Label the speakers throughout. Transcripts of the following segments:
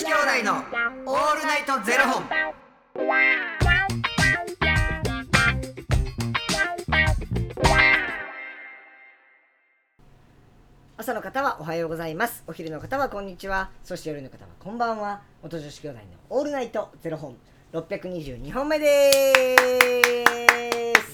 Speaker 1: 子兄弟のオールナイトゼロ本。
Speaker 2: 朝の方はおはようございます。お昼の方はこんにちは。そして夜の方はこんばんは。元女子兄弟のオールナイトゼロ本。622本目です。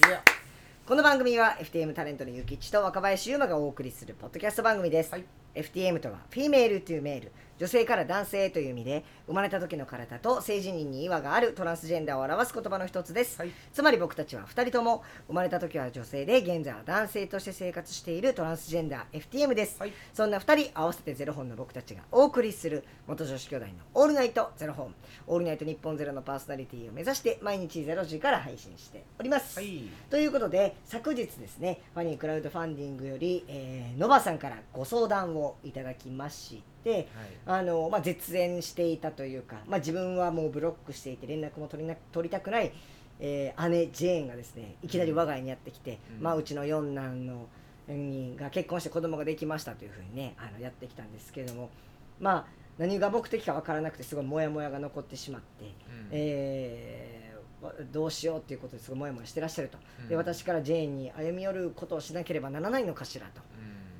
Speaker 2: この番組は FTM タレントのゆきちと若林優馬がお送りするポッドキャスト番組です、
Speaker 1: はい
Speaker 2: FTM とはフィメールというメール。女性から男性へという意味で生まれた時の体と性自認に違和がある。トランスジェンダーを表す言葉の一つです、
Speaker 1: はい。
Speaker 2: つまり僕たちは2人とも生まれた時は女性で現在は男性として生活しているトランスジェンダー FTM です、
Speaker 1: はい。
Speaker 2: そんな2人合わせてゼロ本の僕たちがお送りする元女子兄弟の「オールナイトゼロ本」「オールナイト日本ゼロのパーソナリティを目指して毎日ゼロ時から配信しております、
Speaker 1: はい。
Speaker 2: ということで昨日ですねファニークラウドファンディングより、えー、ノバさんからご相談をいただきまして、あのまあ、絶縁していたというか、まあ、自分はもうブロックしていて連絡も取りな取りたくない、えー姉ジェーンがですねいきなり我が家にやってきて、
Speaker 1: うん。
Speaker 2: まあ、うちの四男のにが結婚して子供ができましたというふうにねあのやってきたんですけれどもまあ何が目的か分からなくてすごいモヤモヤが残ってしまって、えーわどうしようっていうことですごいモヤモヤしてらっしゃると、で
Speaker 1: うん。
Speaker 2: 私からジェーンに歩み寄ることをしなければならないのかしらと。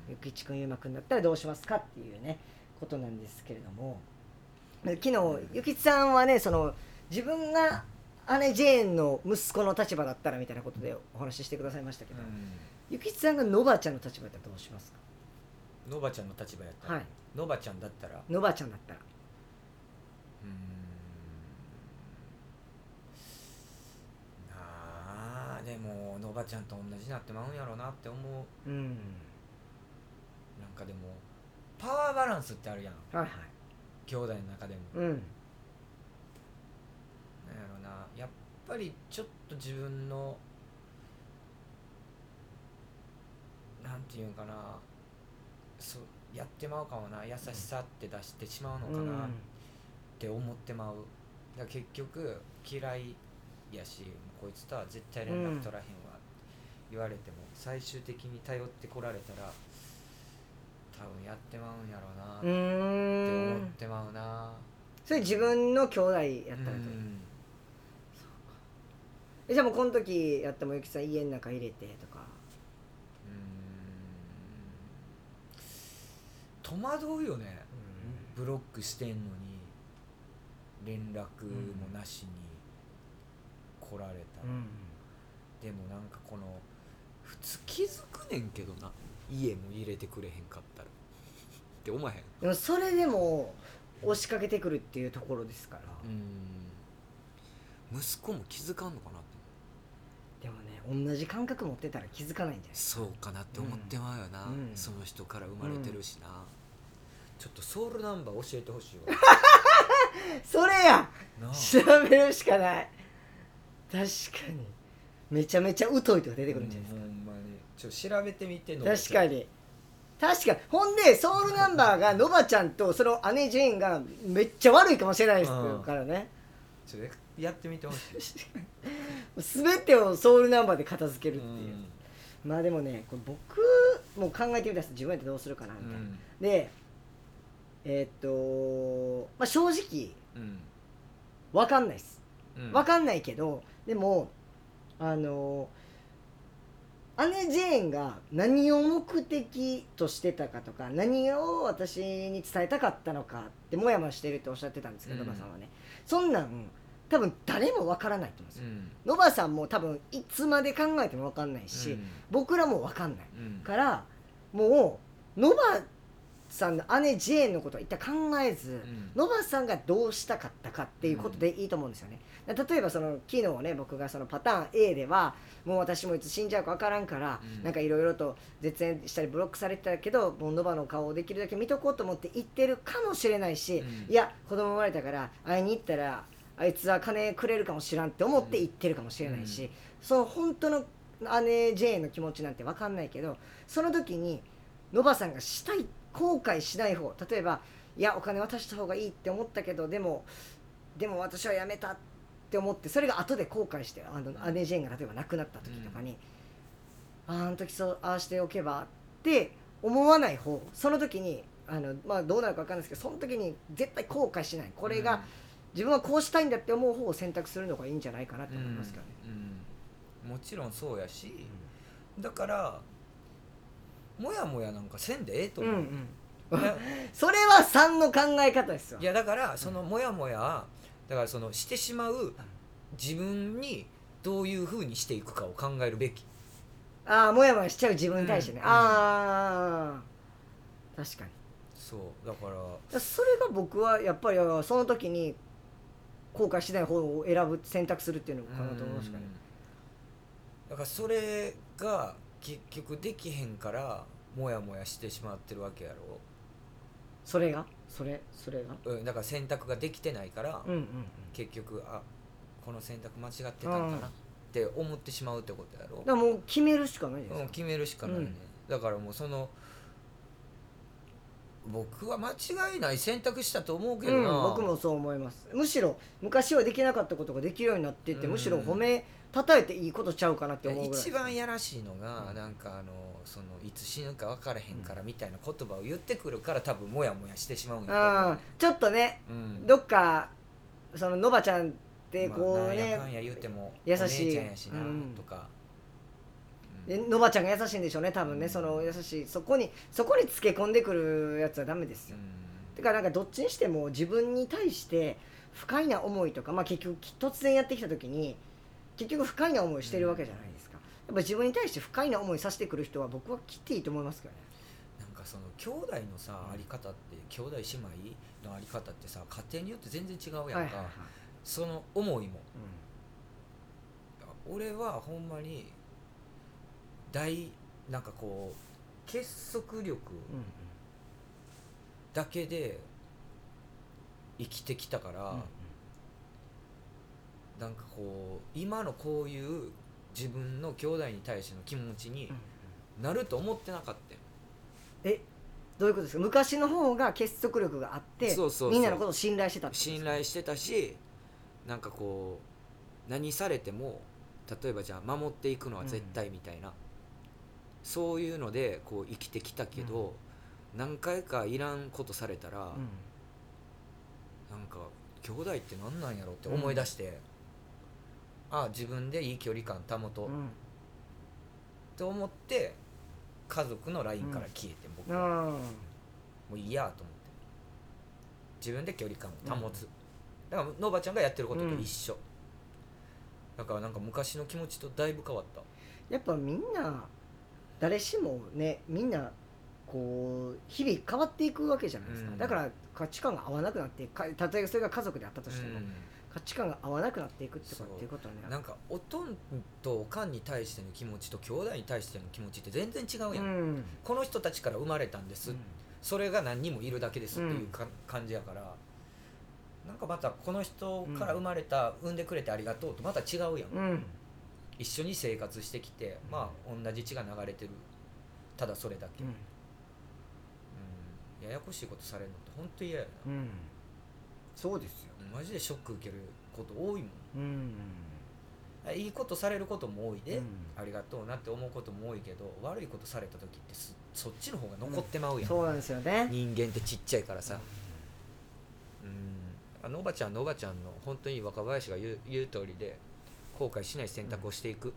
Speaker 2: ゆきちくんゆうまくんだったらどうしますかっていうねことなんですけれども。昨日ゆきちさんはねその自分が姉ジェーンの息子の立場だったらみたいなことでお話ししてくださいましたけど、ゆきちさんがノバちゃんの立場だったらどうしますか？
Speaker 1: ノバちゃんの立場やったら。
Speaker 2: はい。
Speaker 1: ノバちゃんだったら。
Speaker 2: ノバちゃんだったら。
Speaker 1: うーん。なあでもノバちゃんと同じになってまうんやろうなって思う。
Speaker 2: うん
Speaker 1: なんかでもパワーバランスってあるやん。
Speaker 2: はいはい。
Speaker 1: 兄弟の中でも。
Speaker 2: うん。
Speaker 1: なんやろな。やっぱりちょっと自分のなんていうんかな。そうやってまうかもな。優しさって出してしまうのかな。って思ってまう。だから結局嫌いやしこいつとは絶対連絡取らへんわ、言われても最終的に頼ってこられたら多分やってまうんやろうな
Speaker 2: う
Speaker 1: って思ってまうな。
Speaker 2: それ自分の兄弟やったらとえじゃあもうこの時やってもゆきさん家の中入れてとか。
Speaker 1: うん。戸惑うよね。ブロックしてんのに。連絡もなしに来られたら、でもなんかこの普通気づくねんけどな家も入れてくれへんかったら。って思わへん？
Speaker 2: でもそれでも押しかけてくるっていうところですから、
Speaker 1: うん。息子も気づかんのかなって
Speaker 2: でもね同じ感覚持ってたら気づかないんじゃない？
Speaker 1: そうかなって思ってまうよな、
Speaker 2: うん。
Speaker 1: その人から生まれてるしな、ちょっとソウルナンバー教えてほしいわ。
Speaker 2: それや！調べるしかない。確かに。めちゃめちゃ疎いとか出てくるんじゃないですか、
Speaker 1: ちょっと調べてみての
Speaker 2: 確かに。確かに。ほんでソウルナンバーがノバちゃんとその姉ジェーンがめっちゃ悪いかもしれないです
Speaker 1: うん
Speaker 2: からね。
Speaker 1: ちょっとやってみてほしい。
Speaker 2: 全てをソウルナンバーで片付ける
Speaker 1: う
Speaker 2: っていう、
Speaker 1: ん。
Speaker 2: まあでもねこれ僕も考えてみたんです自分やってどうするかなみたいな、
Speaker 1: うん。
Speaker 2: でえーっとまあ正直
Speaker 1: うん。
Speaker 2: 分かんないです。
Speaker 1: うん。
Speaker 2: 分かんないけどでもあの姉ジェーンが何を目的としてたかとか何を私に伝えたかったのかってもやもやしてるっておっしゃってたんですけど、
Speaker 1: うん。
Speaker 2: ノバさんはね。そんなん多分誰も分からないと思うんですよ、
Speaker 1: うん。
Speaker 2: ノバさんも多分いつまで考えても分かんないし、
Speaker 1: うん。
Speaker 2: 僕らも分かんない
Speaker 1: うん。
Speaker 2: からもうノバさんの姉ジェーンのことは一旦考えず、
Speaker 1: うん。
Speaker 2: ノバさんがどうしたかったかっていうことでいいと思うんですよね。例えばその昨日ね僕がそのパターン A ではもう私もいつ死んじゃうか分からんから、
Speaker 1: うん。
Speaker 2: なんかいろいろと絶縁したりブロックされてたけどもうノバの顔をできるだけ見とこうと思って言ってるかもしれないし、
Speaker 1: うん。
Speaker 2: いや子供生まれたから会いに行ったらあいつは金くれるかもしらんって思って言ってるかもしれないし、
Speaker 1: うん。
Speaker 2: その本当の姉 J の気持ちなんて分かんないけどその時にノバさんがしたい後悔しない方例えばいやお金渡した方がいいって思ったけどでもでも私はやめたって思ってそれが後で後悔してあの姉ジェーンが例えば亡くなった時とかに、あああの時そうああしておけばって思わない方その時にあの、まあ、どうなるか分かんないですけどその時に絶対後悔しない。これが、自分はこうしたいんだって思う方を選択するのがいいんじゃないかなと思いますけどね。
Speaker 1: うん、もちろんそうやし、だからもやもやなんかせんでええと
Speaker 2: うん
Speaker 1: 思う、
Speaker 2: うん
Speaker 1: いや
Speaker 2: それは3の考え方ですよ。
Speaker 1: い。やだからそのもやもやだからそのしてしまう自分にどういうふうにしていくかを考えるべき。
Speaker 2: ああもやもやしちゃう自分に対してね、
Speaker 1: うん。
Speaker 2: ああ確かに。
Speaker 1: そうだから。
Speaker 2: それが僕はやっぱりその時に後悔しない方を選ぶ選択するっていうのかなと思いますかね。
Speaker 1: うん。だからそれが結局できへんからもやもやしてしまってるわけやろ。
Speaker 2: それが？それそれが？
Speaker 1: うん、だから選択ができてないから、
Speaker 2: うんうん。うん
Speaker 1: 結局あこの選択間違ってたんかなって思ってしまうってことやろ。
Speaker 2: だ、からもう決めるしかないですよ。
Speaker 1: うん、決めるしかないね、
Speaker 2: うん。
Speaker 1: だからもうその僕は間違いない選択したと思うけど
Speaker 2: うん、
Speaker 1: な、
Speaker 2: 僕もそう思います。むしろ昔はできなかったことができるようになってって、
Speaker 1: うん。
Speaker 2: むしろ褒めたたえていいことちゃうかなって思うぐらい。
Speaker 1: 一番やらしいのが、なんかあのそのいつ死ぬか分からへんからみたいな言葉を言ってくるから多分モヤモヤしてしまうんや
Speaker 2: ちょっとね
Speaker 1: うん。
Speaker 2: どっかそののばちゃんってこう
Speaker 1: まあ、なん
Speaker 2: ね
Speaker 1: やかんや言うても
Speaker 2: 優しい
Speaker 1: ちゃんやしな、
Speaker 2: うん。
Speaker 1: とか、
Speaker 2: でのばちゃんが優しいんでしょうね多分ねその優しい。そこにそこにつけ込んでくるやつはダメですよ。
Speaker 1: うん。
Speaker 2: だからなんかどっちにしても自分に対して不快な思いとか、まあ、結局突然やってきた時に結局不快な思いしてるわけじゃないですか、やっぱ自分に対して不快な思いさせてくる人は僕は切っていいと思いますけどね。
Speaker 1: なんかその兄弟のさあり方って兄弟姉妹のあり方ってさ家庭によって全然違うやんか、
Speaker 2: はいはいはい。
Speaker 1: その思いも。
Speaker 2: う
Speaker 1: 俺はほんまに大なんかこう結束力だけで生きてきたから、
Speaker 2: うん
Speaker 1: なんかこう今のこういう自分の兄弟に対しての気持ちに
Speaker 2: うん。
Speaker 1: なると思ってなかったよ。
Speaker 2: えどういうことですか？昔の方が結束力があって
Speaker 1: そうそうそう。
Speaker 2: みんなのことを信頼してたってことですか？
Speaker 1: 信頼してたしなんかこう何されても例えばじゃあ守っていくのは絶対みたいな、そういうのでこう生きてきたけど、何回かいらんことされたら、
Speaker 2: うん。
Speaker 1: なんか兄弟って何なんやろって思い出して、ああ自分でいい距離感保とう、
Speaker 2: うん。
Speaker 1: と思って家族の LINE から消えて、僕は。
Speaker 2: うん。
Speaker 1: もういいやと思って。自分で距離感を保つ、だからのばちゃんがやってることと一緒、だからなんか昔の気持ちとだいぶ変わった。
Speaker 2: やっぱみんな誰しもねみんなこう日々変わっていくわけじゃないですか、
Speaker 1: うん。
Speaker 2: だから価値観が合わなくなってかたとえそれが家族であったとしても、
Speaker 1: うん
Speaker 2: 価値観が合わなくなっていくってことっていうことはね
Speaker 1: なんかおとんとおかんに対しての気持ちと兄弟に対しての気持ちって全然違うやん、
Speaker 2: うん。
Speaker 1: この人たちから生まれたんです、それが何人もいるだけですっていうか、感じやから。なんかまたこの人から生まれた、産んでくれてありがとうとまた違うやん、
Speaker 2: うん。
Speaker 1: 一緒に生活してきてまあ同じ血が流れてる。ただそれだけ、
Speaker 2: うん。
Speaker 1: うん。ややこしいことされるのって本当嫌やな。
Speaker 2: うんそうですよ
Speaker 1: マジでショック受けること多いもん。
Speaker 2: うん
Speaker 1: いいことされることも多いで、
Speaker 2: うん。
Speaker 1: ありがとうなって思うことも多いけど悪いことされた時ってそそっちの方が残ってまうやん、
Speaker 2: そうなんですよね。
Speaker 1: 人間ってちっちゃいからさ。うん。あのおばちゃんのおばちゃんの本当に若林が言う言う通りで後悔しない選択をしていく、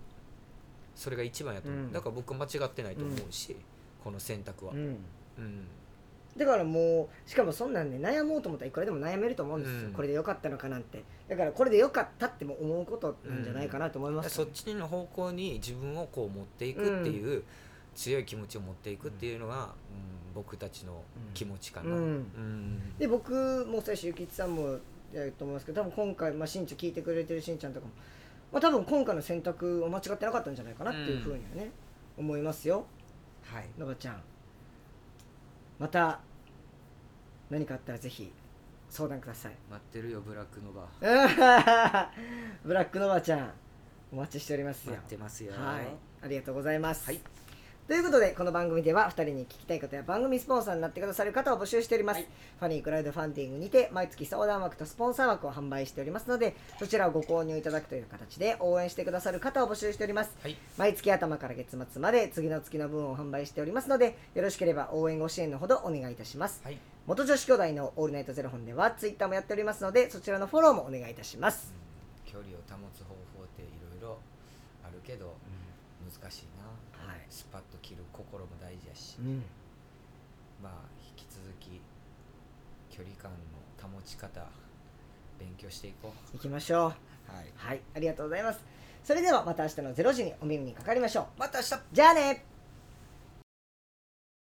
Speaker 1: それが一番やと思う、
Speaker 2: うん。
Speaker 1: だから僕間違ってないと思うし、この選択は、
Speaker 2: うん。
Speaker 1: うん
Speaker 2: だからもうしかもそんなんね悩もうと思ったらいくらでも悩めると思うんですよ、
Speaker 1: うん。
Speaker 2: これでよかったのかなんて。だからこれでよかったっても思うことなんじゃないかなと思います、
Speaker 1: そっちの方向に自分をこう持っていくっていう、強い気持ちを持っていくっていうのが、うん僕たちの気持ちかな、
Speaker 2: うん。
Speaker 1: うん。
Speaker 2: で僕も最初ゆきちさんもやると思いますけど多分今回、まあ、しんちゃん聞いてくれてるしんちゃんとかも、まあ、多分今回の選択は間違ってなかったんじゃないかなっていうふうにはね、思いますよ。
Speaker 1: はい。
Speaker 2: のばちゃんまた何かあったらぜひ相談ください。
Speaker 1: 待ってるよブラックノバ。
Speaker 2: ブラックのばちゃんお待ちしておりますよ。
Speaker 1: 待ってますよ。
Speaker 2: はい。ありがとうございます、
Speaker 1: はい
Speaker 2: ということでこの番組では2人に聞きたいことや番組スポンサーになってくださる方を募集しております、
Speaker 1: はい。
Speaker 2: ファニークラウドファンディングにて毎月相談枠とスポンサー枠を販売しておりますのでそちらをご購入いただくという形で応援してくださる方を募集しております。
Speaker 1: はい。
Speaker 2: 毎月頭から月末まで次の月の分を販売しておりますのでよろしければ応援ご支援のほどお願いいたします。
Speaker 1: はい、
Speaker 2: 元女子兄弟のオールナイトゼロ本ではツイッターもやっておりますのでそちらのフォローもお願いいたします、
Speaker 1: うん。距離を保つ方法っていろいろあるけど難しいな。
Speaker 2: はい。
Speaker 1: スパッと切る心も大事やし、
Speaker 2: うん。
Speaker 1: まあ引き続き距離感の保ち方勉強していこ
Speaker 2: 行きましょう。
Speaker 1: うはい。
Speaker 2: はいありがとうございます。それではまた明日の0時にお耳にかかりましょう。
Speaker 1: また明日。
Speaker 2: じゃあね